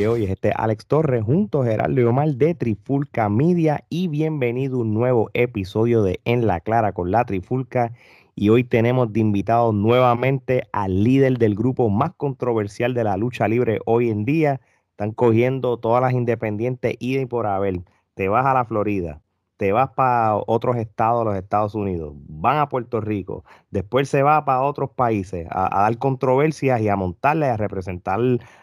Oye, oye, este es Alex Torres junto a Gerardo y Omar de Trifulca Media y bienvenido a un nuevo episodio de En la Clara con la Trifulca. Y hoy tenemos de invitado nuevamente al líder del grupo más controversial de la lucha libre hoy en día. Están cogiendo todas las independientes y por haber. Te vas a la Florida, te vas para otros estados los Estados Unidos, van a Puerto Rico, después se va para otros países a, dar controversias y a montarle, a representar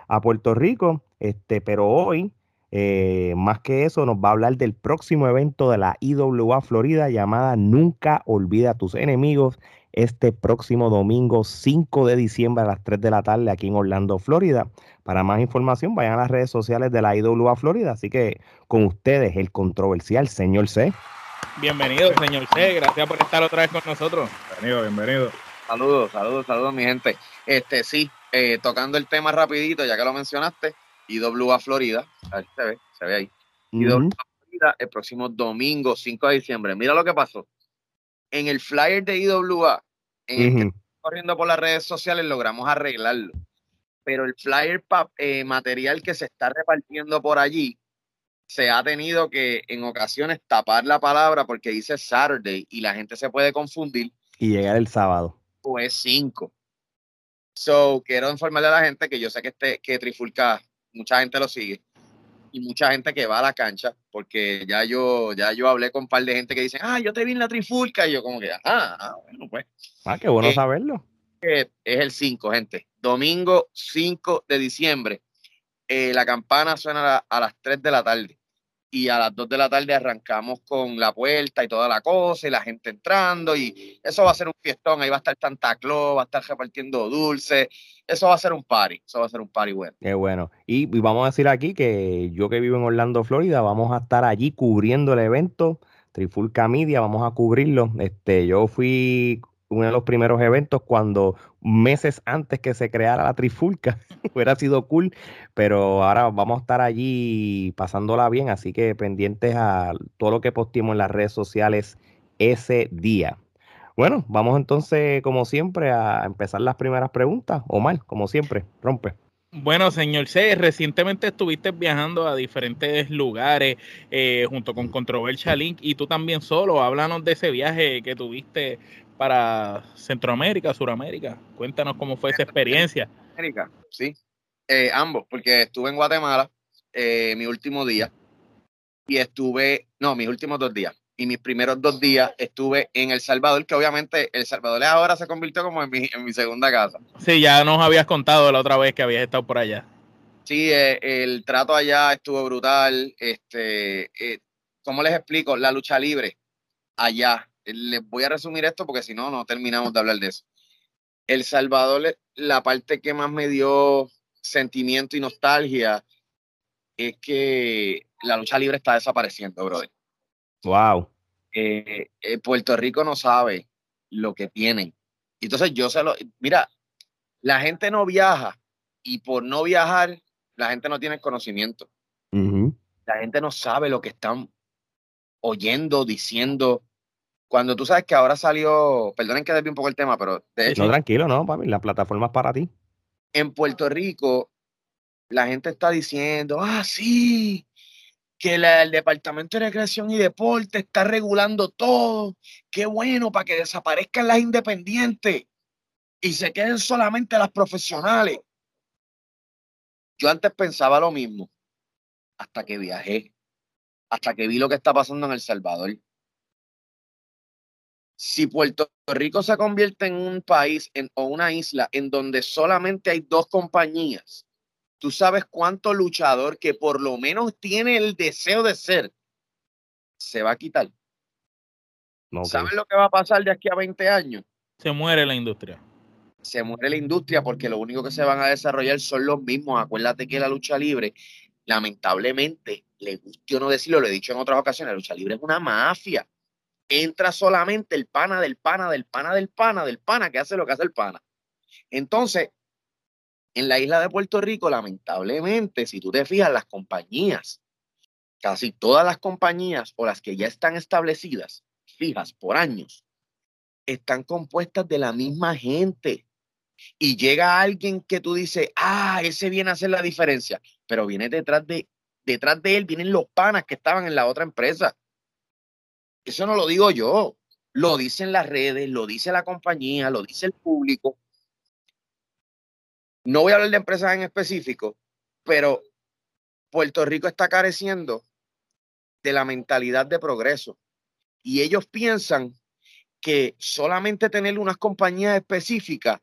a Puerto Rico. Este, pero hoy, eh, más que eso, nos va a hablar del próximo evento de la IWA Florida llamada Nunca Olvida a tus enemigos este próximo domingo 5 de diciembre a las 3 de la tarde aquí en Orlando, Florida. Para más información, vayan a las redes sociales de la IWA Florida. Así que con ustedes, el controversial señor C. Bienvenido, señor C. Gracias por estar otra vez con nosotros. Bienvenido, bienvenido. Saludos, saludos, saludos, mi gente. Este, sí, eh, tocando el tema rapidito, ya que lo mencionaste, IWA Florida, ahí se ve, se ve ahí. IWA Florida el próximo domingo 5 de diciembre. Mira lo que pasó. En el flyer de IWA eh, corriendo por las redes sociales logramos arreglarlo. Pero el flyer eh, material que se está repartiendo por allí se ha tenido que en ocasiones tapar la palabra porque dice Saturday y la gente se puede confundir. Y llegar el sábado. O es 5. So, quiero informarle a la gente que yo sé que, este, que Trifulca, mucha gente lo sigue y mucha gente que va a la cancha, porque ya yo, ya yo hablé con un par de gente que dicen, ah, yo te vi en la trifulca, y yo como que, ah, ah bueno, pues. Ah, qué bueno eh, saberlo. es el 5, gente. Domingo 5 de diciembre. Eh, la campana suena a las 3 de la tarde y a las 2 de la tarde arrancamos con la puerta y toda la cosa y la gente entrando y eso va a ser un fiestón, ahí va a estar Santa Claus, va a estar repartiendo dulces, eso va a ser un party, eso va a ser un party bueno. Qué bueno. Y, vamos a decir aquí que yo que vivo en Orlando, Florida, vamos a estar allí cubriendo el evento, Trifulca Media, vamos a cubrirlo. Este, yo fui uno de los primeros eventos cuando meses antes que se creara la trifulca hubiera sido cool, pero ahora vamos a estar allí pasándola bien, así que pendientes a todo lo que posteemos en las redes sociales ese día. Bueno, vamos entonces, como siempre, a empezar las primeras preguntas. Omar, como siempre, rompe. Bueno, señor C, recientemente estuviste viajando a diferentes lugares eh, junto con Controversial Link y tú también solo. Háblanos de ese viaje que tuviste para Centroamérica, Suramérica. Cuéntanos cómo fue esa experiencia. América, sí, eh, ambos, porque estuve en Guatemala eh, mi último día y estuve, no, mis últimos dos días. Y mis primeros dos días estuve en El Salvador, que obviamente El Salvador ahora se convirtió como en mi, en mi segunda casa. Sí, ya nos habías contado la otra vez que habías estado por allá. Sí, eh, el trato allá estuvo brutal. Este, ¿Cómo les explico? La lucha libre allá les voy a resumir esto porque si no, no terminamos de hablar de eso. El Salvador, la parte que más me dio sentimiento y nostalgia es que la lucha libre está desapareciendo, brother. Wow. Eh, eh, Puerto Rico no sabe lo que tienen. Entonces yo se lo, mira, la gente no viaja y por no viajar, la gente no tiene conocimiento. La gente no sabe lo que están oyendo, diciendo, cuando tú sabes que ahora salió, perdonen que desvíe un poco el tema, pero de hecho. No, tranquilo, no, papi, la plataforma es para ti. En Puerto Rico, la gente está diciendo, ah, sí, que el Departamento de Recreación y Deporte está regulando todo. Qué bueno para que desaparezcan las independientes y se queden solamente las profesionales. Yo antes pensaba lo mismo, hasta que viajé, hasta que vi lo que está pasando en El Salvador si Puerto Rico se convierte en un país o una isla en donde solamente hay dos compañías, tú sabes cuánto luchador que por lo menos tiene el deseo de ser, se va a quitar. ¿Sabes lo que va a pasar de aquí a 20 años? Se muere la industria. Se muere la industria porque lo único que se van a desarrollar son los mismos. Acuérdate que la lucha libre, lamentablemente, le guste o no decirlo, lo he dicho en otras ocasiones, la lucha libre es una mafia entra solamente el pana del pana del pana del pana del pana que hace lo que hace el pana. Entonces, en la isla de Puerto Rico, lamentablemente, si tú te fijas, las compañías, casi todas las compañías o las que ya están establecidas, fijas por años, están compuestas de la misma gente. Y llega alguien que tú dices, ah, ese viene a hacer la diferencia. pero viene detrás de, detrás de él, vienen los panas que estaban en la otra empresa. Eso no lo digo yo, lo dicen las redes, lo dice la compañía, lo dice el público. No voy a hablar de empresas en específico, pero Puerto Rico está careciendo de la mentalidad de progreso. Y ellos piensan que solamente tener unas compañías específicas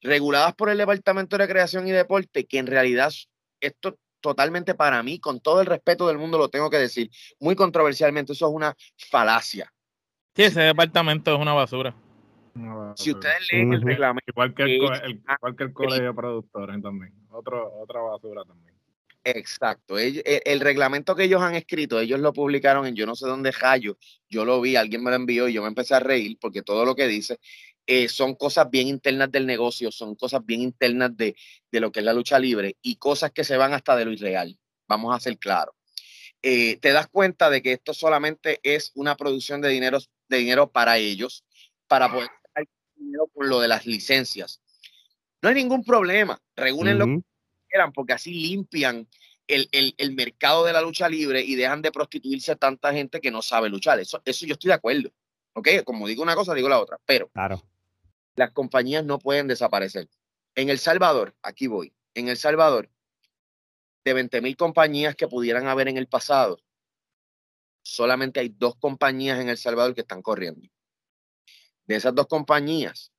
reguladas por el Departamento de Recreación y Deporte, que en realidad esto totalmente para mí, con todo el respeto del mundo lo tengo que decir, muy controversialmente, eso es una falacia. Sí, ese departamento es una basura. Si ustedes leen el reglamento. Igual que el, colegio de productores también. otra basura también. Exacto. El, reglamento que ellos han escrito, ellos lo publicaron en yo no sé dónde rayo. Yo lo vi, alguien me lo envió y yo me empecé a reír porque todo lo que dice eh, son cosas bien internas del negocio, son cosas bien internas de, lo que es la lucha libre y cosas que se van hasta de lo irreal. Vamos a ser claros. Eh, te das cuenta de que esto solamente es una producción de dinero, de dinero para ellos, para poder sacar dinero por lo de las licencias. No hay ningún problema. Regulen lo que quieran porque así limpian el, mercado de la lucha libre y dejan de prostituirse a tanta gente que no sabe luchar. Eso, eso yo estoy de acuerdo. ¿Ok? Como digo una cosa, digo la otra. Pero claro. Las compañías no pueden desaparecer. En El Salvador, aquí voy, en El Salvador, de 20 mil compañías que pudieran haber en el pasado, solamente hay dos compañías en El Salvador que están corriendo. De esas dos compañías,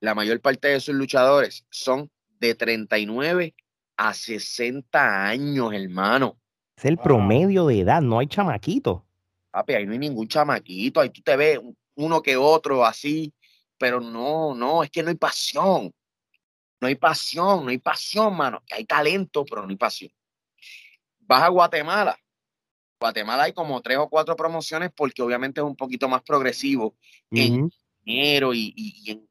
la mayor parte de sus luchadores son de 39 a 60 años, hermano. Es el promedio de edad, no hay chamaquito. Papi, ahí no hay ningún chamaquito, ahí tú te ves uno que otro así, pero no, no, es que no hay pasión. No hay pasión, no hay pasión, mano. Hay talento, pero no hay pasión. Vas a Guatemala. Guatemala hay como tres o cuatro promociones porque obviamente es un poquito más progresivo en dinero y, y, en,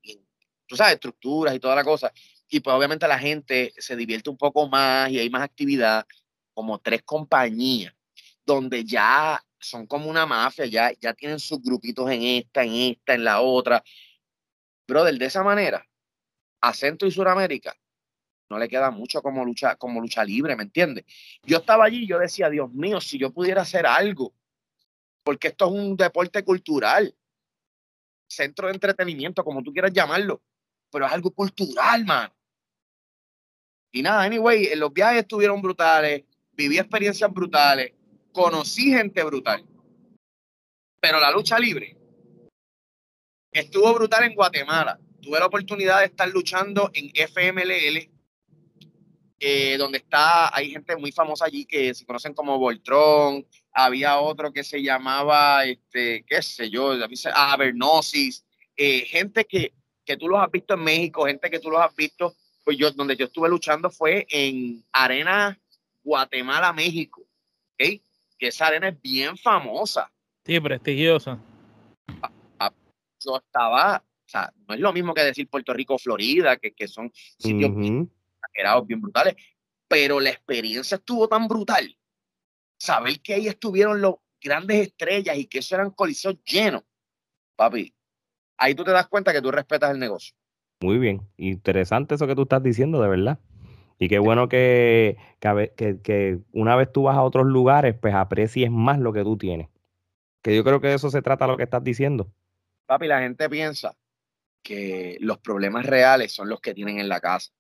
tú sabes, estructuras y toda la cosa. Y pues obviamente la gente se divierte un poco más y hay más actividad, como tres compañías, donde ya son como una mafia, ya, ya tienen sus grupitos en esta, en esta, en la otra. Brother, de esa manera, a Centro y Suramérica no le queda mucho como lucha, como lucha libre, ¿me entiendes? Yo estaba allí y yo decía, Dios mío, si yo pudiera hacer algo, porque esto es un deporte cultural, centro de entretenimiento, como tú quieras llamarlo, pero es algo cultural, man. Y nada, anyway, los viajes estuvieron brutales, viví experiencias brutales, conocí gente brutal. Pero la lucha libre estuvo brutal en Guatemala. Tuve la oportunidad de estar luchando en FMLL, eh, donde está, hay gente muy famosa allí que se conocen como Voltron. Había otro que se llamaba, este, qué sé yo, Avernosis. Eh, gente que, que tú los has visto en México, gente que tú los has visto pues yo, donde yo estuve luchando fue en Arena Guatemala, México, que esa arena es bien famosa. Sí, prestigiosa. Yo estaba, o sea, no es lo mismo que decir Puerto Rico, Florida, que, que son sitios bien bien brutales, pero la experiencia estuvo tan brutal. Saber que ahí estuvieron los grandes estrellas y que eso eran coliseos llenos, papi, ahí tú te das cuenta que tú respetas el negocio. Muy bien, interesante eso que tú estás diciendo, de verdad. Y qué bueno que, que, una vez tú vas a otros lugares, pues aprecies más lo que tú tienes. Que yo creo que de eso se trata lo que estás diciendo. Papi, la gente piensa que los problemas reales son los que tienen en la casa.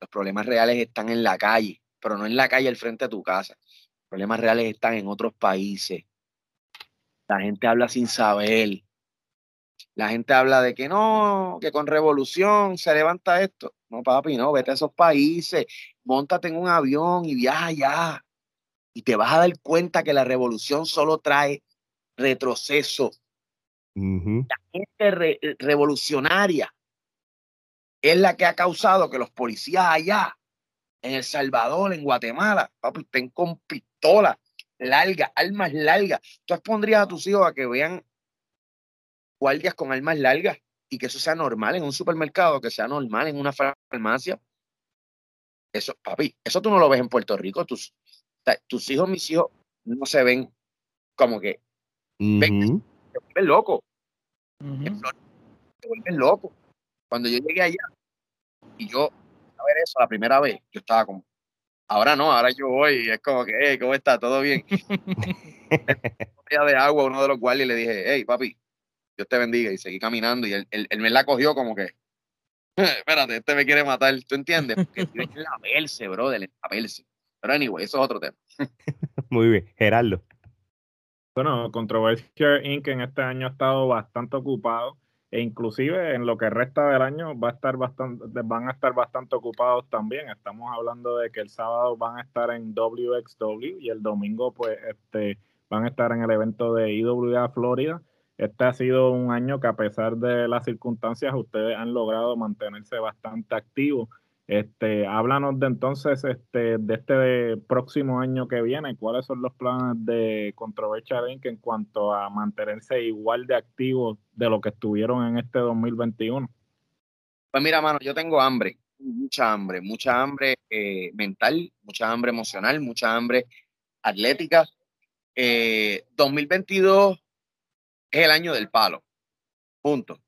Los problemas reales están en la calle, pero no en la calle al frente de tu casa. Los problemas reales están en otros países. La gente habla sin saber. La gente habla de que no, que con revolución se levanta esto. No, papi, no, vete a esos países, montate en un avión y viaja allá. Y te vas a dar cuenta que la revolución solo trae retroceso. La gente revolucionaria es la que ha causado que los policías allá, en El Salvador, en Guatemala, papi, estén con pistolas largas, armas largas. Tú pondrías a tus hijos a que vean guardias con armas largas y que eso sea normal en un supermercado, que sea normal en una farmacia. Eso, papi, eso tú no lo ves en Puerto Rico. Tus, tus hijos, mis hijos, no se ven como que. ven, vuelven. Se vuelven locos. Cuando yo llegué allá y yo a ver eso la primera vez, yo estaba como, Ahora no, ahora yo voy y es como que, hey, ¿cómo está? ¿Todo bien? de agua, uno de los guardias le dije, hey, papi, Dios te bendiga. Y seguí caminando y él, él, me la cogió como que, espérate, este me quiere matar. ¿Tú entiendes? Porque tiene que la verse, brother, la verse. Pero anyway, eso es otro tema. Muy bien, Gerardo. Bueno, Controversia Inc. en este año ha estado bastante ocupado e inclusive en lo que resta del año va a estar bastante, van a estar bastante ocupados también. Estamos hablando de que el sábado van a estar en WXW y el domingo pues este van a estar en el evento de IWA Florida. Este ha sido un año que a pesar de las circunstancias ustedes han logrado mantenerse bastante activos este, háblanos de entonces este, de este próximo año que viene, cuáles son los planes de Controversia Inc. en cuanto a mantenerse igual de activos de lo que estuvieron en este 2021. Pues mira, mano, yo tengo hambre, mucha hambre, mucha hambre eh, mental, mucha hambre emocional, mucha hambre atlética. 2022 eh, es el año del palo, punto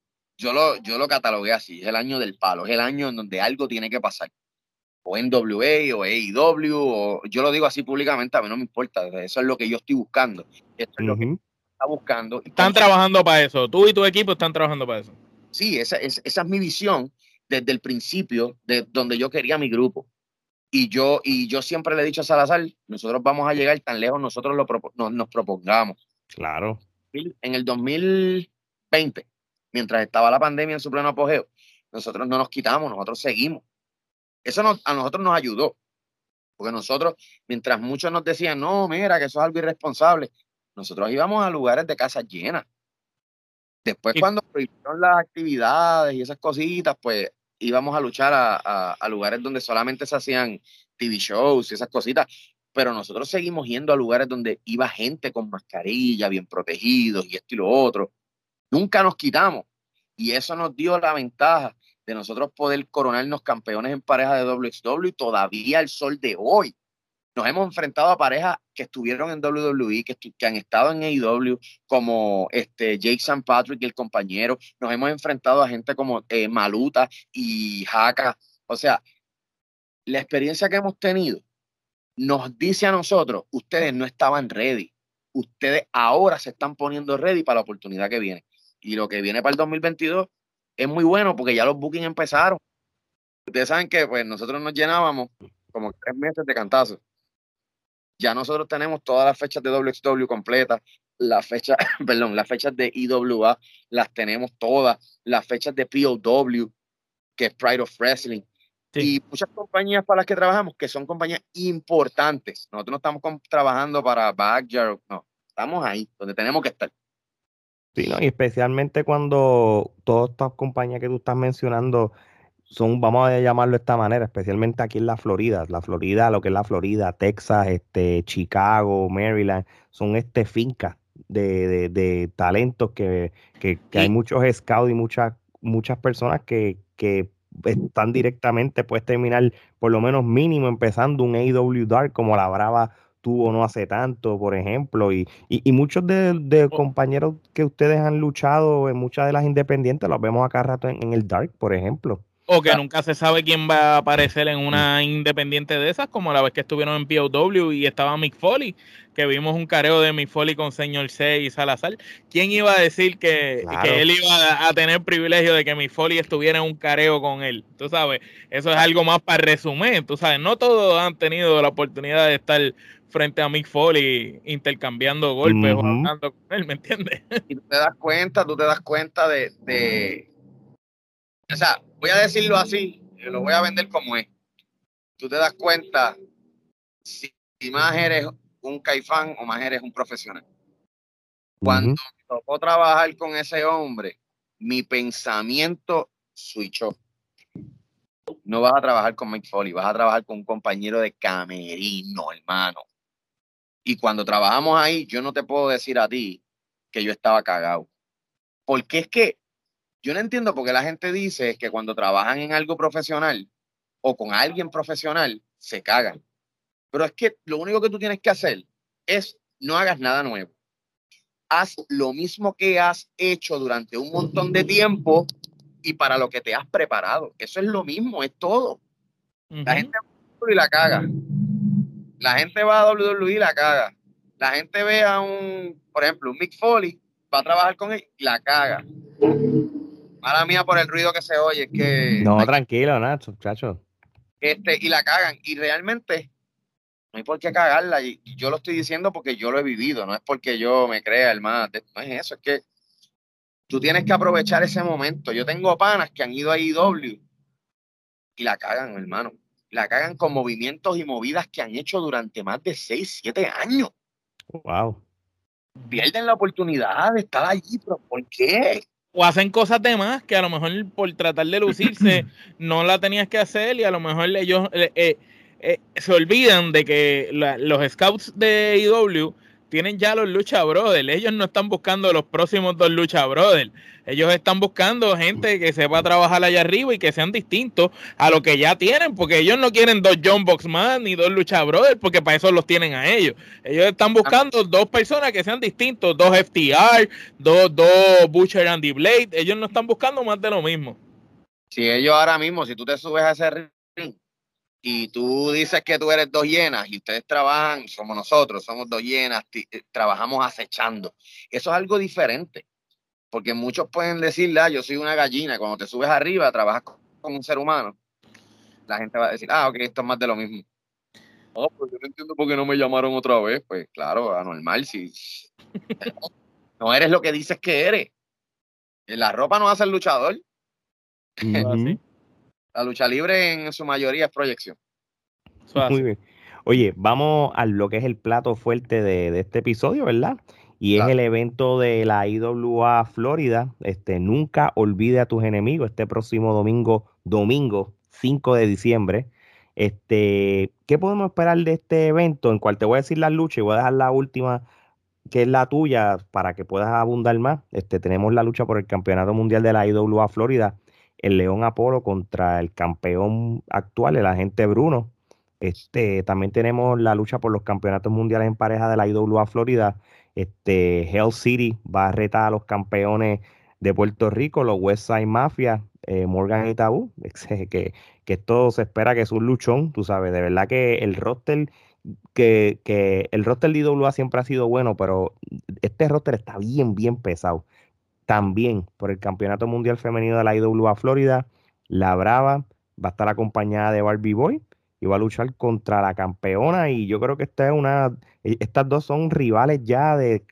yo lo, yo lo catalogué así, es el año del palo, es el año en donde algo tiene que pasar. O en WA o AEW, o yo lo digo así públicamente, a mí no me importa, eso es lo que yo estoy buscando. Eso es lo que está buscando. Están trabajando para eso, tú y tu equipo están trabajando para eso. Sí, esa, esa, es mi visión desde el principio, de donde yo quería mi grupo. Y yo, y yo siempre le he dicho a Salazar, nosotros vamos a llegar tan lejos, nosotros lo nos, nos propongamos. Claro. En el 2020, mientras estaba la pandemia en su pleno apogeo, nosotros no nos quitamos, nosotros seguimos. Eso a nosotros nos ayudó, porque nosotros, mientras muchos nos decían, no, mira, que eso es algo irresponsable, nosotros íbamos a lugares de casas llenas. Después, cuando prohibieron las actividades y esas cositas, pues íbamos a luchar a, a, lugares donde solamente se hacían TV shows y esas cositas. Pero nosotros seguimos yendo a lugares donde iba gente con mascarilla, bien protegidos y esto y lo otro. Nunca nos quitamos. Y eso nos dio la ventaja de nosotros poder coronarnos campeones en pareja de WXW y todavía al sol de hoy. Nos hemos enfrentado a parejas que estuvieron en WWE, que, que han estado en AEW, como este, Jake St. Patrick y el compañero. Nos hemos enfrentado a gente como eh, Maluta y Haka. O sea, la experiencia que hemos tenido nos dice a nosotros, ustedes no estaban ready. Ustedes ahora se están poniendo ready para la oportunidad que viene. Y lo que viene para el 2022 es muy bueno porque ya los bookings empezaron. Ustedes saben que pues nosotros nos llenábamos como tres meses de cantazo. Ya nosotros tenemos todas las fechas de WXW completas, las fechas, perdón, las fechas de IWA las tenemos todas, las fechas de POW, que es Pride of Wrestling, y muchas compañías para las que trabajamos, que son compañías importantes. Nosotros no estamos trabajando para Backyard, no, estamos ahí, donde tenemos que estar. Sí, y especialmente cuando todas estas compañías que tú estás mencionando son, vamos a llamarlo de esta manera, especialmente aquí en la Florida, la Florida, lo que es la Florida, Texas, este, Chicago, Maryland, son este fincas de, de, talentos que, que, hay muchos scouts y muchas, muchas personas que, que están directamente, puedes terminar por lo menos mínimo empezando un AW Dark como la Brava tuvo no hace tanto, por ejemplo, y, y, muchos de, compañeros que ustedes han luchado en muchas de las independientes los vemos acá rato en, el Dark, por ejemplo. O que nunca se sabe quién va a aparecer en una independiente de esas, como la vez que estuvieron en POW y estaba Mick Foley, que vimos un careo de Mick Foley con señor C y Salazar. ¿Quién iba a decir que, que él iba a tener privilegio de que Mick Foley estuviera en un careo con él? Tú sabes, eso es algo más para resumir, tú sabes, no todos han tenido la oportunidad de estar frente a Mick Foley intercambiando golpes o hablando con él, ¿me entiendes? Y tú te das cuenta, tú te das cuenta de, de, o sea, voy a decirlo así, lo voy a vender como es. Tú te das cuenta si, más eres un caifán o más eres un profesional. Cuando me tocó trabajar con ese hombre, mi pensamiento switchó. No vas a trabajar con Mick Foley, vas a trabajar con un compañero de camerino, hermano. Y cuando trabajamos ahí, yo no te puedo decir a ti que yo estaba cagado. Porque es que yo no entiendo por qué la gente dice que cuando trabajan en algo profesional o con alguien profesional, se cagan. Pero es que lo único que tú tienes que hacer es no hagas nada nuevo. Haz lo mismo que has hecho durante un montón de tiempo y para lo que te has preparado. Eso es lo mismo, es todo. La gente y la caga. La gente va a WWE y la caga. La gente ve a un, por ejemplo, un Mick Foley, va a trabajar con él y la caga. Mala mía por el ruido que se oye, es que. No, tranquilo, Nacho, muchachos. Este, y la cagan. Y realmente no hay por qué cagarla. Y, yo lo estoy diciendo porque yo lo he vivido, no es porque yo me crea el más. No es eso, es que tú tienes que aprovechar ese momento. Yo tengo panas que han ido a IW y la cagan, hermano. La cagan con movimientos y movidas que han hecho durante más de 6, 7 años. Wow. Pierden la oportunidad de estar allí, pero ¿por qué? O hacen cosas de más que a lo mejor por tratar de lucirse no la tenías que hacer y a lo mejor ellos eh, eh, eh, se olvidan de que los scouts de IW tienen ya los Lucha Brothers. Ellos no están buscando los próximos dos Lucha Brothers. Ellos están buscando gente que sepa trabajar allá arriba y que sean distintos a lo que ya tienen, porque ellos no quieren dos John Boxman ni dos Lucha Brothers, porque para eso los tienen a ellos. Ellos están buscando dos personas que sean distintos, dos FTR, dos, dos Butcher and the Blade. Ellos no están buscando más de lo mismo. Si ellos ahora mismo, si tú te subes a ese ring y tú dices que tú eres dos llenas y ustedes trabajan, somos nosotros, somos dos llenas, eh, trabajamos acechando. Eso es algo diferente, porque muchos pueden decirle, ah, yo soy una gallina, cuando te subes arriba, trabajas con un ser humano, la gente va a decir, ah, ok, esto es más de lo mismo. No, pues yo no entiendo por qué no me llamaron otra vez. Pues claro, anormal, si no eres lo que dices que eres. La ropa no hace el luchador. La lucha libre en su mayoría es proyección. Muy bien. Oye, vamos a lo que es el plato fuerte de, este episodio, ¿verdad? Y es el evento de la IWA Florida. Este, nunca olvide a tus enemigos. Este próximo domingo, domingo 5 de diciembre. Este, ¿qué podemos esperar de este evento? En cual te voy a decir la lucha y voy a dejar la última, que es la tuya, para que puedas abundar más. Este, tenemos la lucha por el Campeonato Mundial de la IWA Florida el León Apolo contra el campeón actual, el agente Bruno. Este, también tenemos la lucha por los campeonatos mundiales en pareja de la IWA Florida. Este, Hell City va a retar a los campeones de Puerto Rico, los West Side Mafia, eh, Morgan y Tabú, que, que esto se espera que es un luchón, tú sabes, de verdad que el roster, que, que el roster de IWA siempre ha sido bueno, pero este roster está bien, bien pesado también por el Campeonato Mundial Femenino de la IWA Florida. La Brava va a estar acompañada de Barbie Boy y va a luchar contra la campeona. Y yo creo que esta es una, e, estas dos son rivales ya de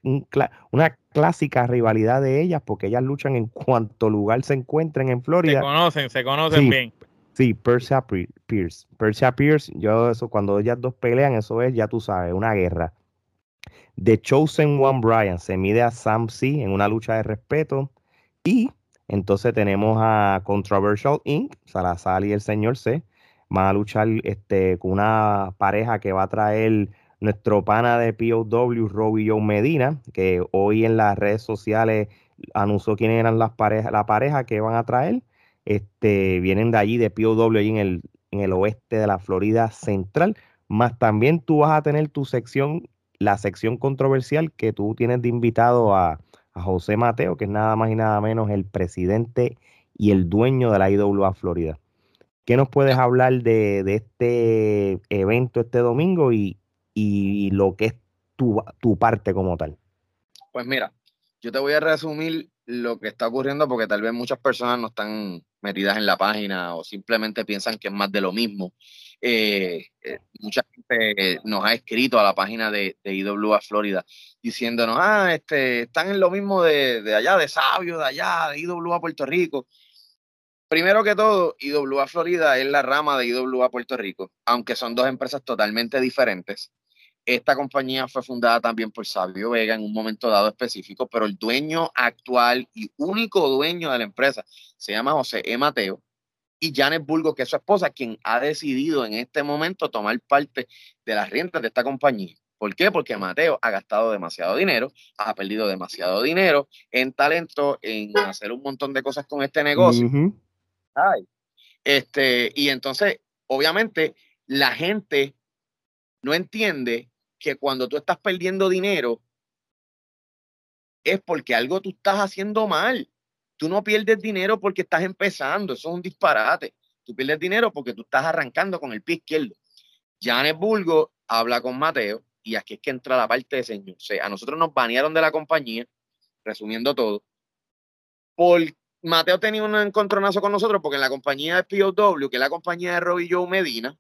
una clásica rivalidad de ellas, porque ellas luchan en cuanto lugar se encuentren en Florida. Se conocen, se conocen bien. Sí, Persia Pierce. Persia Pierce, yo eso, cuando ellas dos pelean, eso es, ya tú sabes, una guerra. The Chosen One Brian se mide a Sam C en una lucha de respeto. Y entonces tenemos a Controversial Inc., Salazar y el señor C. Van a luchar este, con una pareja que va a traer nuestro pana de POW, Robbie Joe Medina, que hoy en las redes sociales anunció quiénes eran las parejas, la pareja que van a traer. Este, vienen de allí, de POW, en el, en el oeste de la Florida Central. Más también tú vas a tener tu sección la sección controversial que tú tienes de invitado a, José Mateo, que es nada más y nada menos el presidente y el dueño de la IWA Florida. ¿Qué nos puedes hablar de, este evento este domingo y, lo que es tu, tu, parte como tal? Pues mira, yo te voy a resumir lo que está ocurriendo porque tal vez muchas personas no están metidas en la página o simplemente piensan que es más de lo mismo. Eh, eh, mucha gente nos ha escrito a la página de, de IWA Florida diciéndonos, ah, este, están en lo mismo de, allá, de Sabio, de allá, de IWA Puerto Rico. Primero que todo, IWA Florida es la rama de IWA Puerto Rico, aunque son dos empresas totalmente diferentes. Esta compañía fue fundada también por Sabio Vega en un momento dado específico, pero el dueño actual y único dueño de la empresa se llama José E. Mateo y Janet Bulgo, que es su esposa, quien ha decidido en este momento tomar parte de las riendas de esta compañía. ¿Por qué? Porque Mateo ha gastado demasiado dinero, ha perdido demasiado dinero en talento, en hacer un montón de cosas con este negocio. este, y entonces, obviamente, la gente no entiende que cuando tú estás perdiendo dinero es porque algo tú estás haciendo mal. Tú no pierdes dinero porque estás empezando, eso es un disparate. Tú pierdes dinero porque tú estás arrancando con el pie izquierdo. Janet Bulgo habla con Mateo y aquí es que entra la parte de señor. O sea, a nosotros nos banearon de la compañía, resumiendo todo, por Mateo tenía un encontronazo con nosotros porque en la compañía de POW, que es la compañía de Robbie Joe Medina,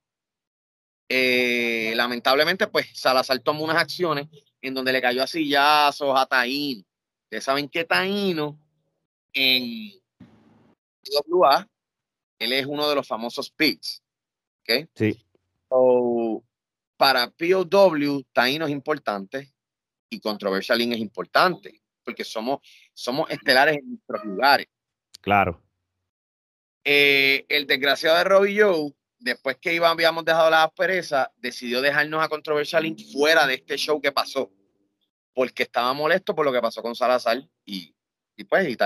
eh, lamentablemente, pues Salazar tomó unas acciones en donde le cayó a sillazos a Taíno. Ustedes saben que Taíno en PWA, él es uno de los famosos pigs. ¿Ok? Sí. para POW, Taíno es importante y Controversial Link es importante porque somos, somos estelares en nuestros lugares. Claro. Eh, el desgraciado de Robbie Joe, después que iba, habíamos dejado la aspereza, decidió dejarnos a Controversial fuera de este show que pasó, porque estaba molesto por lo que pasó con Salazar y, y pues y.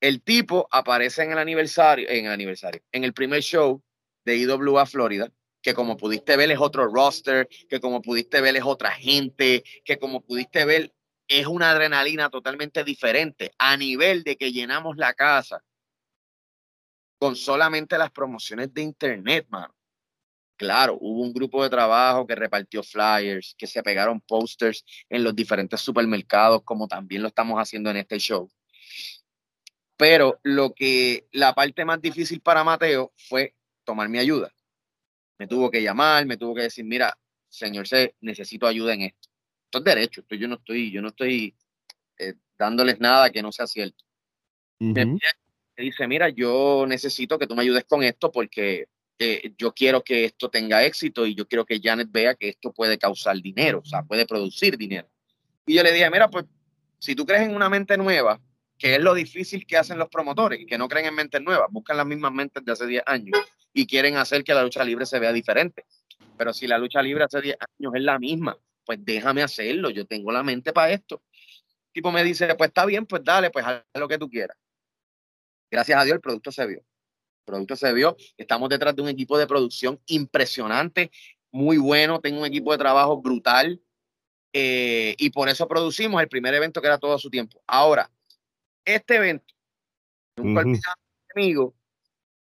El tipo aparece en el aniversario, en el aniversario, en el primer show de IWA Florida, que como pudiste ver es otro roster, que como pudiste ver es otra gente, que como pudiste ver es una adrenalina totalmente diferente a nivel de que llenamos la casa con solamente las promociones de internet, mano. Claro, hubo un grupo de trabajo que repartió flyers, que se pegaron posters en los diferentes supermercados, como también lo estamos haciendo en este show. Pero lo que la parte más difícil para Mateo fue tomar mi ayuda. Me tuvo que llamar, me tuvo que decir, mira, señor C, necesito ayuda en esto esto es derecho, yo no estoy, yo no estoy eh, dándoles nada que no sea cierto. Dice, mira, yo necesito que tú me ayudes con esto porque eh, yo quiero que esto tenga éxito y yo quiero que Janet vea que esto puede causar dinero, o sea, puede producir dinero. Y yo le dije, mira, pues si tú crees en una mente nueva, que es lo difícil que hacen los promotores, que no creen en mentes nuevas, buscan las mismas mentes de hace 10 años y quieren hacer que la lucha libre se vea diferente. Pero si la lucha libre hace 10 años es la misma, pues déjame hacerlo, yo tengo la mente para esto. Tipo me dice, pues está bien, pues dale, pues haz lo que tú quieras. Gracias a Dios el producto se vio. El producto se vio. Estamos detrás de un equipo de producción impresionante, muy bueno. Tengo un equipo de trabajo brutal. Eh, y por eso producimos el primer evento que era todo su tiempo. Ahora, este evento, un amigo,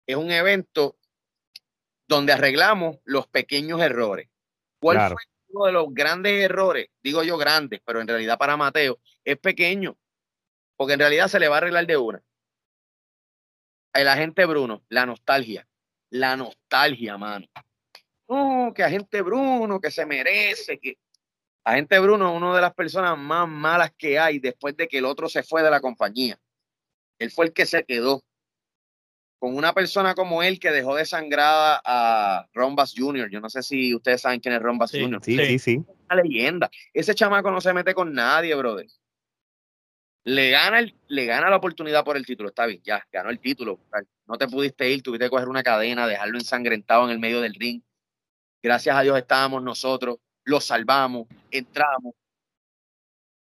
es un evento donde arreglamos los pequeños errores. ¿Cuál fue uno de los grandes errores, digo yo grandes, pero en realidad para Mateo es pequeño, porque en realidad se le va a arreglar de una. El agente Bruno, la nostalgia, la nostalgia, mano. No, que agente Bruno, que se merece, que agente Bruno es una de las personas más malas que hay después de que el otro se fue de la compañía. Él fue el que se quedó con una persona como él que dejó desangrada a Rombas Jr. Yo no sé si ustedes saben quién es Rombas Jr. Sí, sí, sí. Una leyenda. Ese chamaco no se mete con nadie, brother. Le gana, el, le gana la oportunidad por el título. Está bien, ya, ganó el título. No te pudiste ir, tuviste que coger una cadena, dejarlo ensangrentado en el medio del ring. Gracias a Dios estábamos nosotros, lo salvamos, entramos.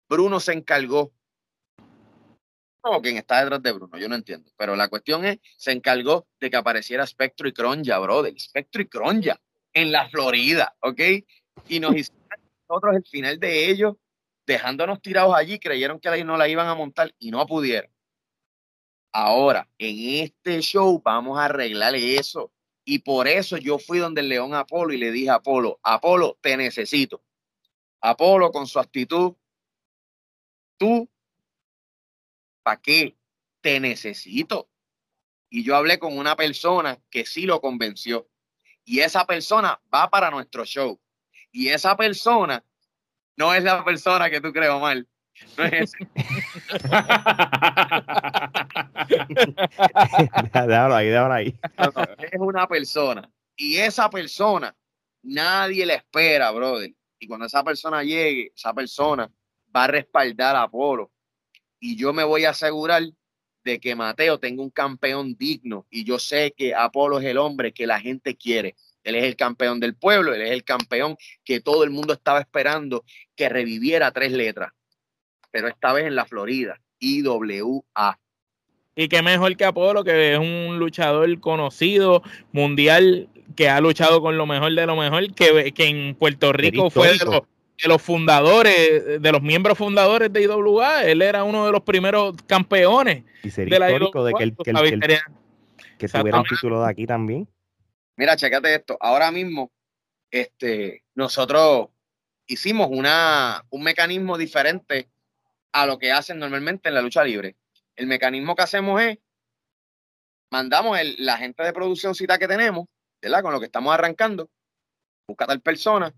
Bruno se encargó o quien está detrás de Bruno, yo no entiendo. Pero la cuestión es, se encargó de que apareciera Spectro y Cronja, brother. Spectro y Cronja en la Florida, ¿ok? Y nos hicieron nosotros el final de ellos, dejándonos tirados allí, creyeron que no la iban a montar y no pudieron. Ahora, en este show vamos a arreglar eso. Y por eso yo fui donde el León Apolo y le dije a Apolo, Apolo, te necesito. Apolo, con su actitud, tú ¿para qué? Te necesito. Y yo hablé con una persona que sí lo convenció. Y esa persona va para nuestro show. Y esa persona no es la persona que tú crees mal. No es déjalo ahí, déjalo ahí. es una persona. Y esa persona, nadie le espera, brother. Y cuando esa persona llegue, esa persona va a respaldar a Polo y yo me voy a asegurar de que Mateo tenga un campeón digno y yo sé que Apolo es el hombre que la gente quiere. Él es el campeón del pueblo, él es el campeón que todo el mundo estaba esperando que reviviera tres letras, pero esta vez en la Florida, IWA. Y qué mejor que Apolo, que es un luchador conocido, mundial, que ha luchado con lo mejor de lo mejor, que, que en Puerto Rico fue de los, de los fundadores, de los miembros fundadores de IWA, él era uno de los primeros campeones. Y sería de histórico de que el, que, que, tuviera un título de aquí también. Mira, checate esto. Ahora mismo, este, nosotros hicimos una, un mecanismo diferente a lo que hacen normalmente en la lucha libre. El mecanismo que hacemos es, mandamos el, la gente de producción cita que tenemos, ¿verdad? Con lo que estamos arrancando, busca tal persona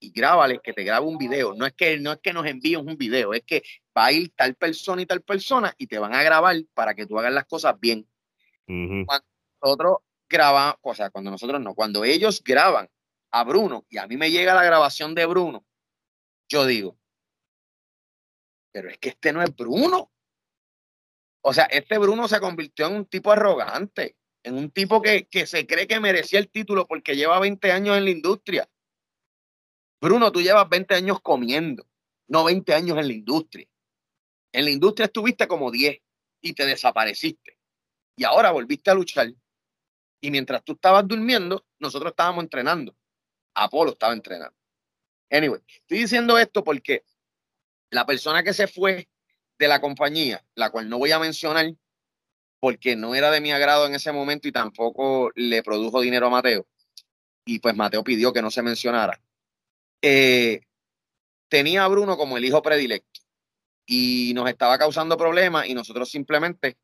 y grábale, que te grabe un video. No es que, no es que nos envíen un video, es que va a ir tal persona y tal persona y te van a grabar para que tú hagas las cosas bien. Cuando nosotros grabamos, o sea, cuando nosotros no, cuando ellos graban a Bruno y a mí me llega la grabación de Bruno, yo digo, pero es que este no es Bruno. O sea, este Bruno se convirtió en un tipo arrogante, en un tipo que, que se cree que merecía el título porque lleva 20 años en la industria. Bruno, tú llevas 20 años comiendo, no 20 años en la industria. En la industria estuviste como 10 y te desapareciste. Y ahora volviste a luchar. Y mientras tú estabas durmiendo, nosotros estábamos entrenando. Apolo estaba entrenando. Anyway, estoy diciendo esto porque la persona que se fue de la compañía, la cual no voy a mencionar porque no era de mi agrado en ese momento y tampoco le produjo dinero a Mateo, y pues Mateo pidió que no se mencionara, eh, tenía a Bruno como el hijo predilecto y nos estaba causando problemas y nosotros simplemente,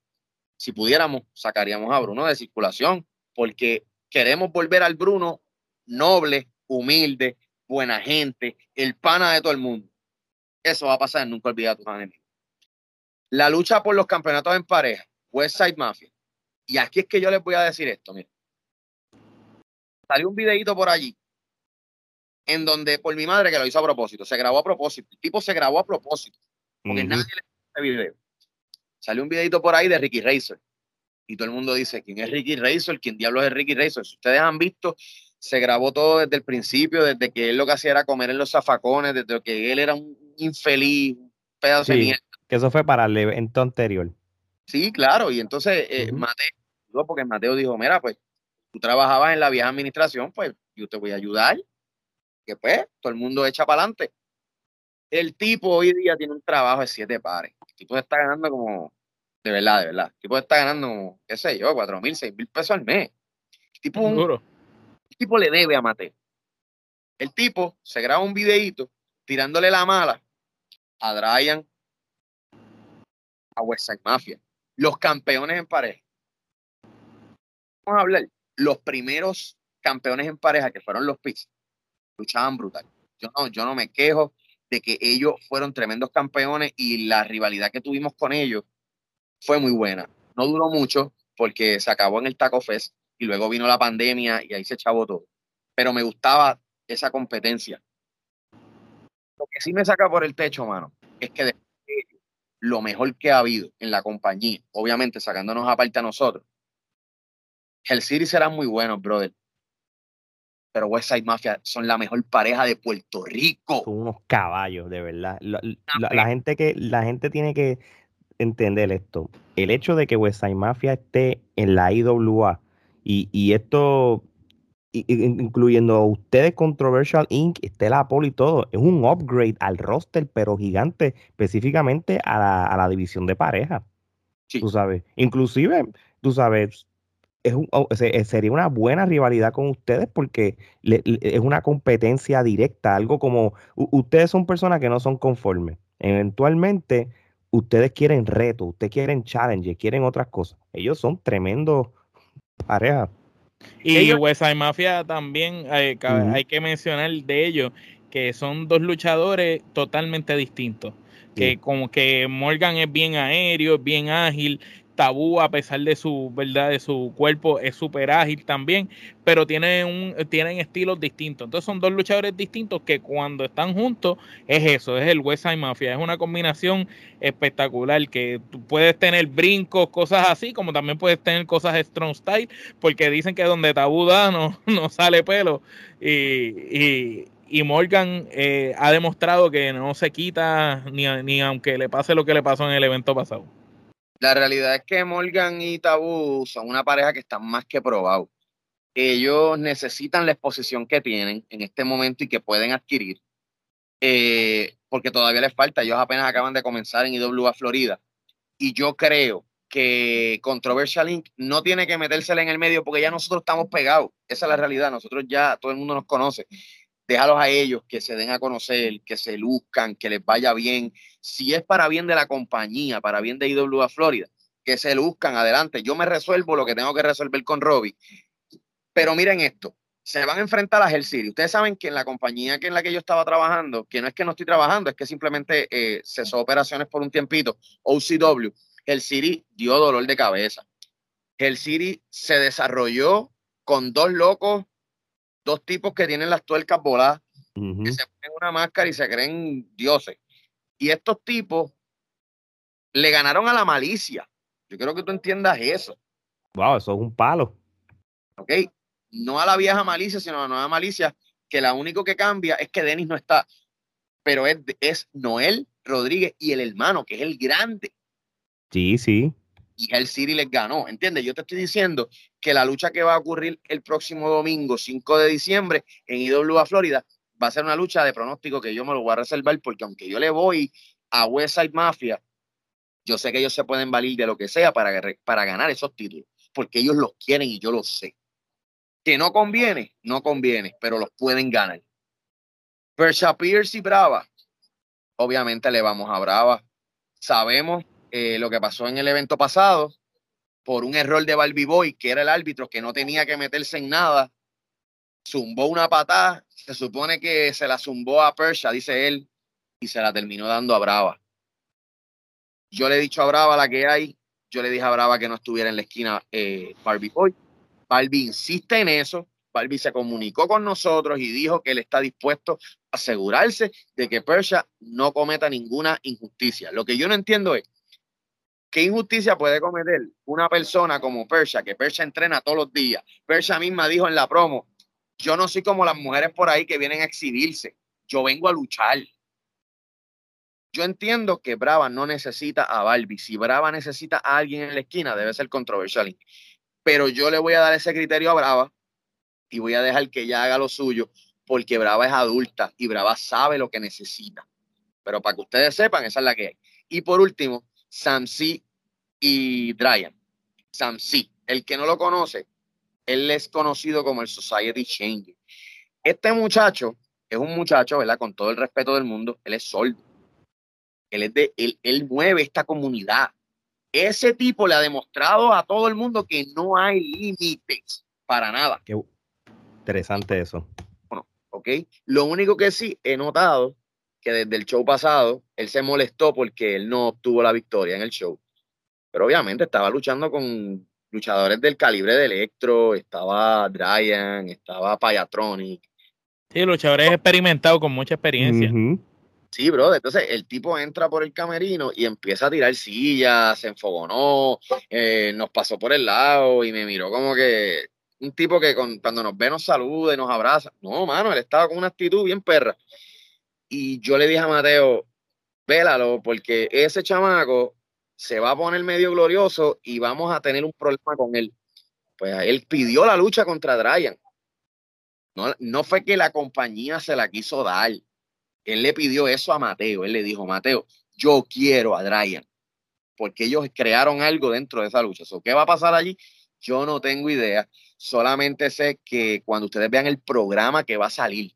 si pudiéramos, sacaríamos a Bruno de circulación porque queremos volver al Bruno noble, humilde, buena gente, el pana de todo el mundo. Eso va a pasar, nunca olvida a tus enemigos. La lucha por los campeonatos en pareja, West Side Mafia. Y aquí es que yo les voy a decir esto, mira. Salió un videito por allí, en donde, por mi madre que lo hizo a propósito, se grabó a propósito. El tipo se grabó a propósito, porque nadie le hizo este video. Salió un videito por ahí de Ricky Racer. Y todo el mundo dice, ¿quién es Ricky Racer? ¿Quién diablos es Ricky Racer? Si ustedes han visto se grabó todo desde el principio, desde que él lo que hacía era comer en los zafacones, desde que él era un infeliz, un pedazo de mierda. Que eso fue para el evento anterior. Sí, claro, y entonces eh, Mateo, porque Mateo dijo, mira, pues tú trabajabas en la vieja administración, pues yo te voy a ayudar, que pues todo el mundo echa para adelante. El tipo hoy día tiene un trabajo de siete pares. El tipo está ganando como, de verdad, de verdad. El tipo está ganando qué sé yo, cuatro mil, seis mil pesos al mes. El tipo un, tipo le debe a Mateo. El tipo se graba un videíto tirándole la mala a Brian, a Westside Mafia, los campeones en pareja. Vamos a hablar, los primeros campeones en pareja que fueron los Pix, luchaban brutal. Yo no, yo no me quejo de que ellos fueron tremendos campeones y la rivalidad que tuvimos con ellos fue muy buena. No duró mucho porque se acabó en el Taco Fest, y luego vino la pandemia y ahí se echabó todo. Pero me gustaba esa competencia. Lo que sí me saca por el techo, mano, es que lo mejor que ha habido en la compañía, obviamente sacándonos aparte a nosotros, el City será muy bueno, brother. Pero Westside Mafia son la mejor pareja de Puerto Rico. Son unos caballos, de verdad. La, gente que, la gente tiene que entender esto. El hecho de que Westside Mafia esté en la IWA y, esto, incluyendo a ustedes, Controversial Inc., Estela Apolo y todo, es un upgrade al roster, pero gigante, específicamente a la, división de pareja. Tú sabes, inclusive, tú sabes, es oh, sería una buena rivalidad con ustedes porque es una competencia directa, algo como ustedes son personas que no son conformes. Eventualmente, ustedes quieren reto, ustedes quieren challenge, quieren otras cosas. Ellos son tremendos pareja. Y Ellos... Mafia también eh, hay que mencionar de ellos que son dos luchadores totalmente distintos. Que como que Morgan es bien aéreo, es bien ágil, Tabú, a pesar de su verdad, de su cuerpo, es súper ágil también, pero tienen, un, tienen estilos distintos. Entonces son dos luchadores distintos que cuando están juntos es eso, es el West Side Mafia. Es una combinación espectacular que tú puedes tener brincos, cosas así, como también puedes tener cosas strong style, porque dicen que donde Tabú da no, no sale pelo. Y, y, Morgan eh, ha demostrado que no se quita ni, ni aunque le pase lo que le pasó en el evento pasado. La realidad es que Morgan y Tabú son una pareja que están más que probados. Ellos necesitan la exposición que tienen en este momento y que pueden adquirir, eh, porque todavía les falta. Ellos apenas acaban de comenzar en IWA Florida. Y yo creo que Controversial Inc. no tiene que metérsela en el medio porque ya nosotros estamos pegados. Esa es la realidad. Nosotros ya, todo el mundo nos conoce. Déjalos a ellos que se den a conocer, que se luzcan, que les vaya bien. Si es para bien de la compañía, para bien de IWA Florida, que se luzcan adelante. Yo me resuelvo lo que tengo que resolver con Robbie. Pero miren esto, se van a enfrentar a Hell City. Ustedes saben que en la compañía en la que yo estaba trabajando, que no es que no estoy trabajando, es que simplemente eh, cesó operaciones por un tiempito, OCW, el City dio dolor de cabeza. El City se desarrolló con dos locos, dos tipos que tienen las tuercas voladas, que se ponen una máscara y se creen dioses. Y estos tipos le ganaron a la malicia. Yo quiero que tú entiendas eso. Wow, eso es un palo. ¿Ok? No a la vieja malicia, sino a la nueva malicia, que la único que cambia es que Denis no está. Pero es, es Noel Rodríguez y el hermano, que es el grande. Sí, sí. Y el City les ganó, ¿entiendes? Yo te estoy diciendo que la lucha que va a ocurrir el próximo domingo, 5 de diciembre, en IWA Florida, va a ser una lucha de pronóstico que yo me lo voy a reservar porque aunque yo le voy a Westside Mafia, yo sé que ellos se pueden valer de lo que sea para, para ganar esos títulos, porque ellos los quieren y yo lo sé. Que no conviene, no conviene, pero los pueden ganar. Persha Pierce y Brava, obviamente le vamos a Brava. Sabemos eh, lo que pasó en el evento pasado por un error de Barbie Boy, que era el árbitro que no tenía que meterse en nada, zumbó una patada, se supone que se la zumbó a Persha, dice él, y se la terminó dando a Brava. Yo le he dicho a Brava la que hay, yo le dije a Brava que no estuviera en la esquina eh, Barbie Boy. Barbie insiste en eso, Barbie se comunicó con nosotros y dijo que él está dispuesto a asegurarse de que Persha no cometa ninguna injusticia. Lo que yo no entiendo es, ¿Qué injusticia puede cometer una persona como Persha, que Persha entrena todos los días? Persha misma dijo en la promo, yo no soy como las mujeres por ahí que vienen a exhibirse, yo vengo a luchar. Yo entiendo que Brava no necesita a Barbie. Si Brava necesita a alguien en la esquina, debe ser controversial. Pero yo le voy a dar ese criterio a Brava y voy a dejar que ella haga lo suyo, porque Brava es adulta y Brava sabe lo que necesita. Pero para que ustedes sepan, esa es la que hay. Y por último, Sam C y Dryan. Sam C, el que no lo conoce, él es conocido como el Society Changer. Este muchacho es un muchacho, ¿verdad? Con todo el respeto del mundo, él es sordo. Él, es de, él, él mueve esta comunidad. Ese tipo le ha demostrado a todo el mundo que no hay límites para nada. Qué interesante eso. Bueno, ok. Lo único que sí he notado que desde el show pasado él se molestó porque él no obtuvo la victoria en el show. Pero obviamente estaba luchando con luchadores del calibre de Electro, estaba Dryan, estaba Payatronic. Sí, luchadores experimentados con mucha experiencia. Sí, bro. Entonces el tipo entra por el camerino y empieza a tirar sillas, se enfogonó, eh, nos pasó por el lado y me miró como que un tipo que cuando nos ve nos saluda y nos abraza. No, mano, él estaba con una actitud bien perra. Y yo le dije a Mateo, vélalo, porque ese chamaco se va a poner medio glorioso y vamos a tener un problema con él. Pues él pidió la lucha contra Dryan. No, no fue que la compañía se la quiso dar. Él le pidió eso a Mateo. Él le dijo, Mateo, yo quiero a Dryan. Porque ellos crearon algo dentro de esa lucha. ¿Qué va a pasar allí? Yo no tengo idea. Solamente sé que cuando ustedes vean el programa que va a salir,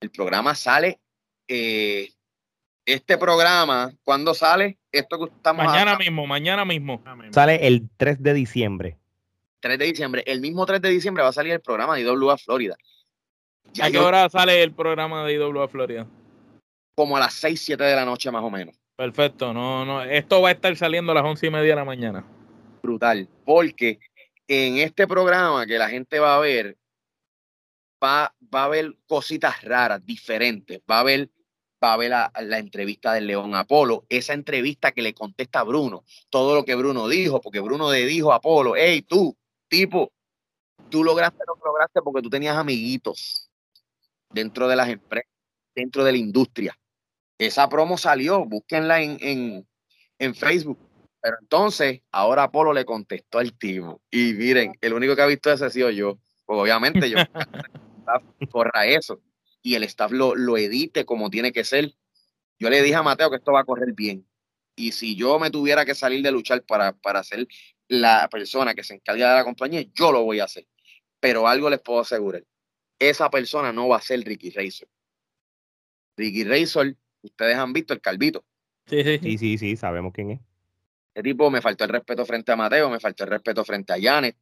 el programa sale eh, este programa, ¿cuándo sale? Esto que estamos Mañana mismo, mañana mismo. Sale el 3 de diciembre. 3 de diciembre. El mismo 3 de diciembre va a salir el programa de IWA Florida. ¿A qué hora sale el programa de IWA Florida? Como a las 6, 7 de la noche más o menos. Perfecto, no, no, esto va a estar saliendo a las 11 y media de la mañana. Brutal, porque en este programa que la gente va a ver, va, va a haber cositas raras, diferentes. Va a haber, va a ver la, la, entrevista del León Apolo, esa entrevista que le contesta a Bruno, todo lo que Bruno dijo, porque Bruno le dijo a Apolo, hey, tú, tipo, tú lograste lo que lograste porque tú tenías amiguitos dentro de las empresas, dentro de la industria. Esa promo salió, búsquenla en, en, en Facebook. Pero entonces, ahora Apolo le contestó al tipo. Y miren, el único que ha visto ese ha sido yo. Pues obviamente yo corra eso y el staff lo, lo edite como tiene que ser. Yo le dije a Mateo que esto va a correr bien. Y si yo me tuviera que salir de luchar para, para ser la persona que se encarga de la compañía, yo lo voy a hacer. Pero algo les puedo asegurar, esa persona no va a ser Ricky Razor. Ricky Razor, ustedes han visto el calvito. Sí, sí, sí, sí, sí, sabemos quién es. Este tipo me faltó el respeto frente a Mateo, me faltó el respeto frente a Janet.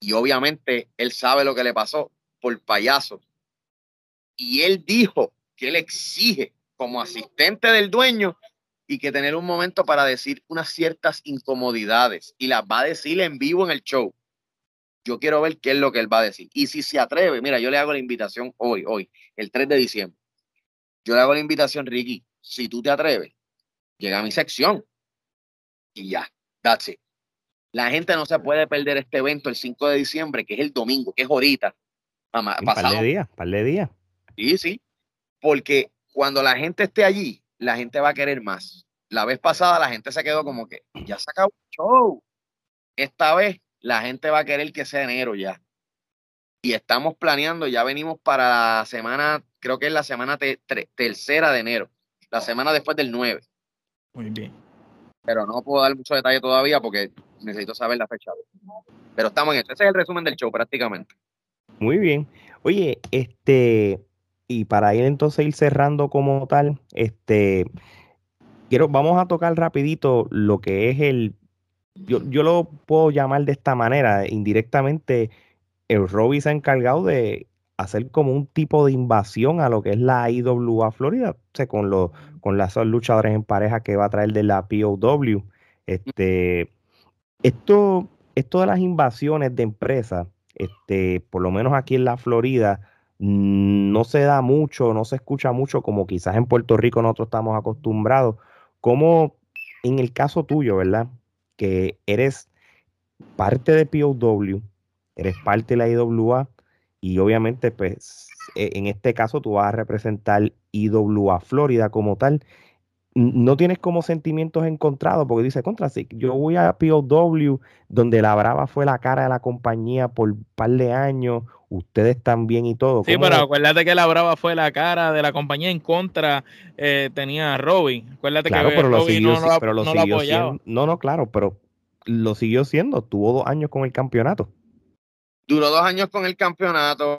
Y obviamente él sabe lo que le pasó por payaso. Y él dijo que él exige como asistente del dueño y que tener un momento para decir unas ciertas incomodidades y las va a decir en vivo en el show. Yo quiero ver qué es lo que él va a decir. Y si se atreve, mira, yo le hago la invitación hoy, hoy, el 3 de diciembre. Yo le hago la invitación, Ricky, si tú te atreves, llega a mi sección y ya, that's it. La gente no se puede perder este evento el 5 de diciembre, que es el domingo, que es ahorita. Un par de días, par de días. Sí, sí. Porque cuando la gente esté allí, la gente va a querer más. La vez pasada la gente se quedó como que ya se acabó el show. Esta vez la gente va a querer que sea enero ya. Y estamos planeando, ya venimos para la semana, creo que es la semana tercera de enero, la semana después del 9. Muy bien. Pero no puedo dar mucho detalle todavía porque necesito saber la fecha. Pero estamos en eso. Ese es el resumen del show prácticamente. Muy bien. Oye, este, y para ir entonces ir cerrando como tal, este, quiero, vamos a tocar rapidito lo que es el, yo, yo lo puedo llamar de esta manera, indirectamente, el Robbie se ha encargado de hacer como un tipo de invasión a lo que es la IWA Florida, o sea, con, los, con las luchadores en pareja que va a traer de la POW. Este, esto, esto de las invasiones de empresas, este, por lo menos aquí en la Florida, no se da mucho, no se escucha mucho como quizás en Puerto Rico nosotros estamos acostumbrados. Como en el caso tuyo, ¿verdad? Que eres parte de POW, eres parte de la IWA y obviamente pues e, en este caso tú vas a representar IWA Florida como tal no tienes como sentimientos encontrados, porque dice, contra, sí, yo voy a POW, donde la Brava fue la cara de la compañía por un par de años, ustedes también y todo. Sí, pero acuérdate que la Brava fue la cara de la compañía en contra, eh, tenía a Robin. Acuérdate que pero lo siguió, no, pero lo siguió siendo, no, no, claro, pero lo siguió siendo, tuvo dos años con el campeonato. Duró dos años con el campeonato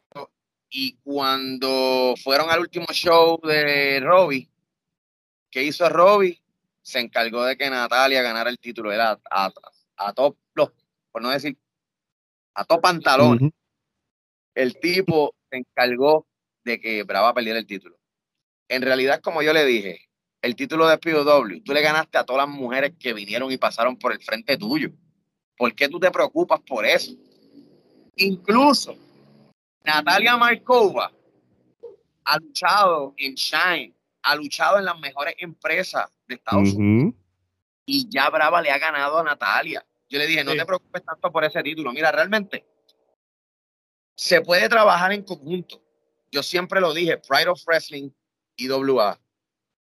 y cuando fueron al último show de Robbie, ¿Qué hizo Robbie? Se encargó de que Natalia ganara el título. Era a, a, top, por no decir, a top pantalón. El tipo se encargó de que Brava perdiera el título. En realidad, como yo le dije, el título de POW, tú le ganaste a todas las mujeres que vinieron y pasaron por el frente tuyo. ¿Por qué tú te preocupas por eso? Incluso Natalia Markova ha luchado en Shine ha luchado en las mejores empresas de Estados Unidos. Y ya Brava le ha ganado a Natalia. Yo le dije, no te preocupes tanto por ese título. Mira, realmente se puede trabajar en conjunto. Yo siempre lo dije, Pride of Wrestling, IWA.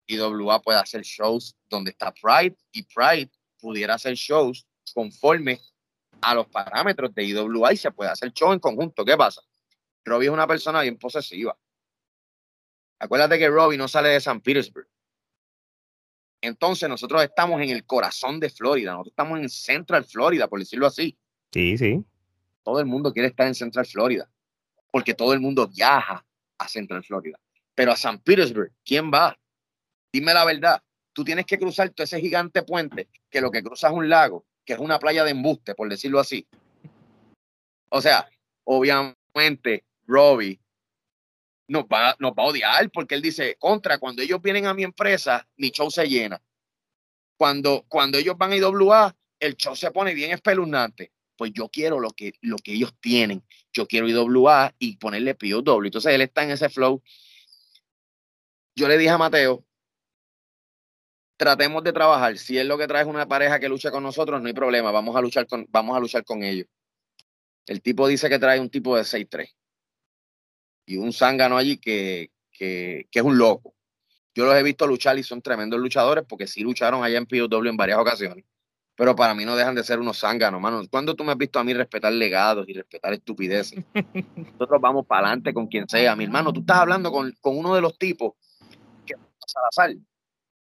IWA puede hacer shows donde está Pride y Pride pudiera hacer shows conforme a los parámetros de IWA y se puede hacer show en conjunto. ¿Qué pasa? Robbie es una persona bien posesiva. Acuérdate que Robbie no sale de San Petersburg. Entonces nosotros estamos en el corazón de Florida, nosotros estamos en Central Florida, por decirlo así. Sí, sí. Todo el mundo quiere estar en Central Florida, porque todo el mundo viaja a Central Florida. Pero a San Petersburg, ¿quién va? Dime la verdad, tú tienes que cruzar todo ese gigante puente, que lo que cruza es un lago, que es una playa de embuste, por decirlo así. O sea, obviamente, Robbie nos va, nos va a odiar porque él dice, contra, cuando ellos vienen a mi empresa, mi show se llena. Cuando, cuando ellos van a IWA, el show se pone bien espeluznante. Pues yo quiero lo que, lo que ellos tienen. Yo quiero IWA y ponerle POW. Entonces él está en ese flow. Yo le dije a Mateo, tratemos de trabajar. Si él lo que trae es una pareja que lucha con nosotros, no hay problema. Vamos a luchar con, vamos a luchar con ellos. El tipo dice que trae un tipo de 6-3 y un zángano allí que, que, es un loco. Yo los he visto luchar y son tremendos luchadores porque sí lucharon allá en POW en varias ocasiones. Pero para mí no dejan de ser unos zánganos, mano. ¿Cuándo tú me has visto a mí respetar legados y respetar estupideces? Nosotros vamos para adelante con quien sea. Mi hermano, tú estás hablando con, con uno de los tipos que Salazar.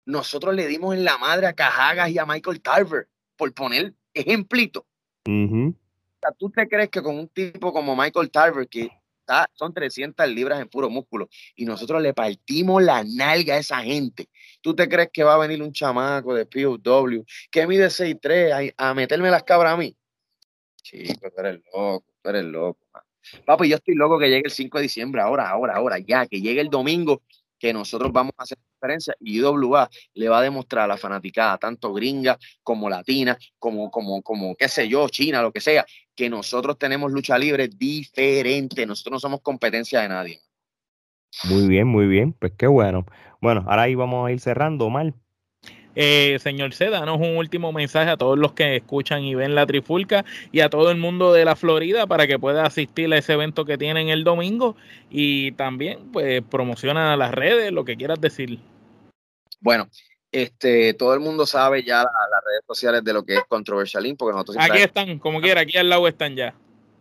nosotros le dimos en la madre a Cajagas y a Michael Tarver, por poner ejemplito. ¿Tú te crees que con un tipo como Michael Tarver, que son 300 libras en puro músculo, y nosotros le partimos la nalga a esa gente, ¿tú te crees que va a venir un chamaco de POW que mide 6'3 a, a meterme las cabras a mí? Chico, tú eres loco, tú eres loco. Papi, yo estoy loco que llegue el 5 de diciembre, ahora, ahora, ahora, ya, que llegue el domingo, que nosotros vamos a hacer diferencia y IWA le va a demostrar a la fanaticada, tanto gringa como latina, como, como, como, qué sé yo, China, lo que sea, que nosotros tenemos lucha libre diferente, nosotros no somos competencia de nadie. Muy bien, muy bien, pues qué bueno. Bueno, ahora ahí vamos a ir cerrando, mal. Eh, señor C, danos un último mensaje a todos los que escuchan y ven la trifulca y a todo el mundo de la Florida para que pueda asistir a ese evento que tienen el domingo y también pues promociona las redes, lo que quieras decir. Bueno, este, todo el mundo sabe ya las redes sociales de lo que es Controversial Inc. porque nosotros aquí están, como quiera, aquí al lado están ya.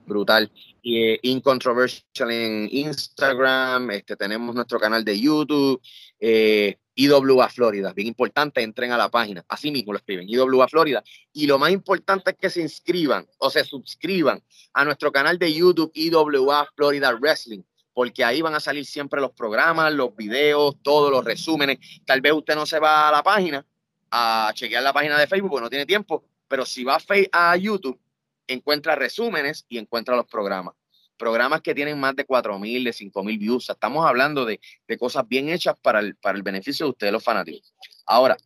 Brutal. Y eh, Incontroversial en Instagram, este, tenemos nuestro canal de YouTube, eh, IWA Florida, bien importante, entren a la página, así mismo lo escriben, IWA Florida, y lo más importante es que se inscriban o se suscriban a nuestro canal de YouTube IWA Florida Wrestling, porque ahí van a salir siempre los programas, los videos, todos los resúmenes. Tal vez usted no se va a la página a chequear la página de Facebook porque no tiene tiempo, pero si va a, a YouTube, encuentra resúmenes y encuentra los programas programas que tienen más de 4.000, de 5.000 views. Estamos hablando de, cosas bien hechas para el, para el beneficio de ustedes, los fanáticos. Ahora,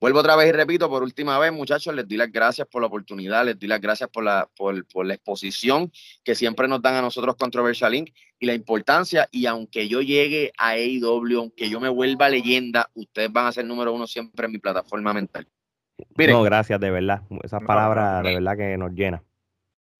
vuelvo otra vez y repito por última vez, muchachos, les doy las gracias por la oportunidad, les doy las gracias por la, por, por la exposición que siempre nos dan a nosotros Controversial Link y la importancia. Y aunque yo llegue a AEW, aunque yo me vuelva leyenda, ustedes van a ser número uno siempre en mi plataforma mental. no, gracias, de verdad. Esa palabra de verdad que nos llena.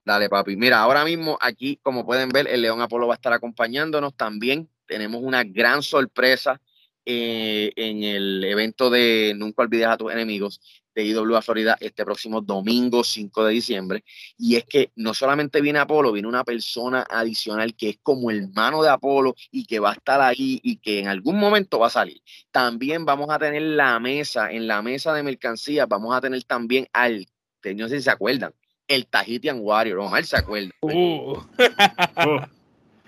Dale, papi. Mira, ahora mismo aquí, como pueden ver, el León Apolo va a estar acompañándonos también. Tenemos una gran sorpresa eh, en el evento de Nunca olvides a tus enemigos de IWA Florida este próximo domingo 5 de diciembre. Y es que no solamente viene Apolo, viene una persona adicional que es como hermano de Apolo y que va a estar ahí y que en algún momento va a salir. También vamos a tener la mesa, en la mesa de mercancías, vamos a tener también al, no sé si se acuerdan, el Tahitian Warrior. Omar se acuerda. Uh.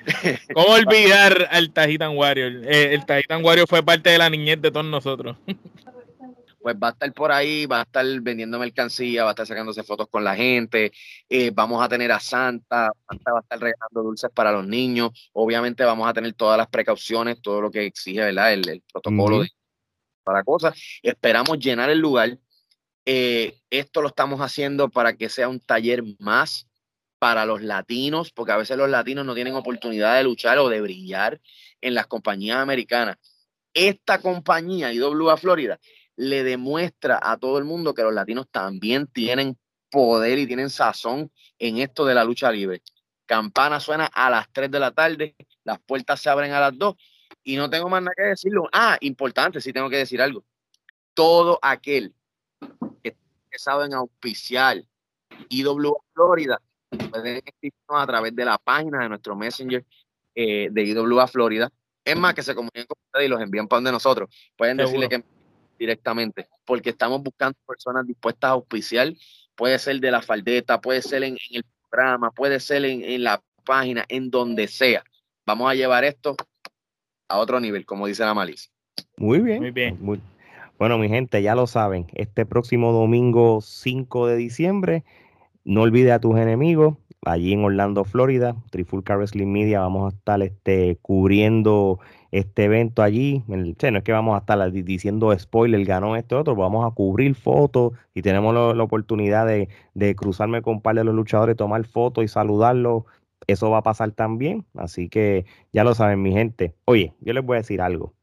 ¿Cómo olvidar al Tahitian Warrior? Eh, el Tahitian Warrior fue parte de la niñez de todos nosotros. pues va a estar por ahí, va a estar vendiendo mercancía, va a estar sacándose fotos con la gente, eh, vamos a tener a Santa, Santa va a estar regalando dulces para los niños, obviamente vamos a tener todas las precauciones, todo lo que exige ¿verdad? El, protocolo de, para cosas. Esperamos llenar el lugar, eh, esto lo estamos haciendo para que sea un taller más para los latinos, porque a veces los latinos no tienen oportunidad de luchar o de brillar en las compañías americanas. Esta compañía, IWA Florida, le demuestra a todo el mundo que los latinos también tienen poder y tienen sazón en esto de la lucha libre. Campana suena a las 3 de la tarde, las puertas se abren a las 2 y no tengo más nada que decirlo. Ah, importante, sí tengo que decir algo. Todo aquel que saben auspiciar IW Florida, pueden escribirnos a través de la página de nuestro Messenger eh, de IWA Florida. Es más, que se comuniquen con ustedes y los envían para donde nosotros. Pueden decirle que directamente, porque estamos buscando personas dispuestas a auspiciar. Puede ser de la faldeta, puede ser en, el programa, puede ser en, la página, en donde sea. Vamos a llevar esto a otro nivel, como dice la malicia. Muy bien. Muy bien. Muy, bueno, mi gente, ya lo saben, este próximo domingo 5 de diciembre, no olvide a tus enemigos, allí en Orlando, Florida, Trifulca Wrestling Media, vamos a estar este, cubriendo este evento allí. no es que vamos a estar diciendo spoiler, ganó este otro, vamos a cubrir fotos y tenemos la oportunidad de, de, cruzarme con un par de los luchadores, tomar fotos y saludarlos. Eso va a pasar también, así que ya lo saben, mi gente. Oye, yo les voy a decir algo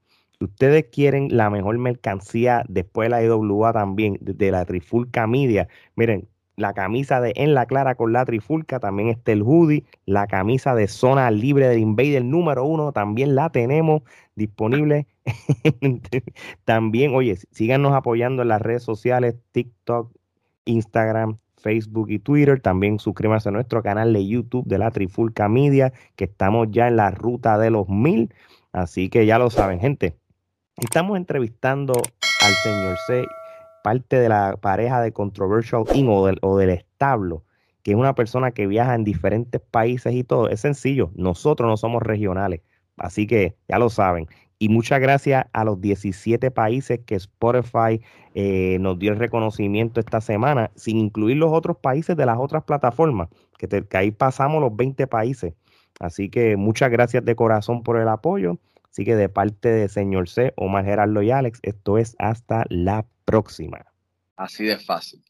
ustedes quieren la mejor mercancía después de la IWA también, de, la Trifulca Media, miren, la camisa de En la Clara con la Trifulca, también está el hoodie, la camisa de Zona Libre del Invader número uno, también la tenemos disponible. también, oye, síganos apoyando en las redes sociales, TikTok, Instagram, Facebook y Twitter. También suscríbanse a nuestro canal de YouTube de la Trifulca Media, que estamos ya en la ruta de los mil. Así que ya lo saben, gente. Estamos entrevistando al señor C, parte de la pareja de Controversial del, o del establo, que es una persona que viaja en diferentes países y todo. Es sencillo, nosotros no somos regionales, así que ya lo saben. Y muchas gracias a los 17 países que Spotify eh, nos dio el reconocimiento esta semana, sin incluir los otros países de las otras plataformas, que, que ahí pasamos los 20 países. Así que muchas gracias de corazón por el apoyo. Así que de parte de señor C, Omar Gerardo y Alex, esto es hasta la próxima. Así de fácil.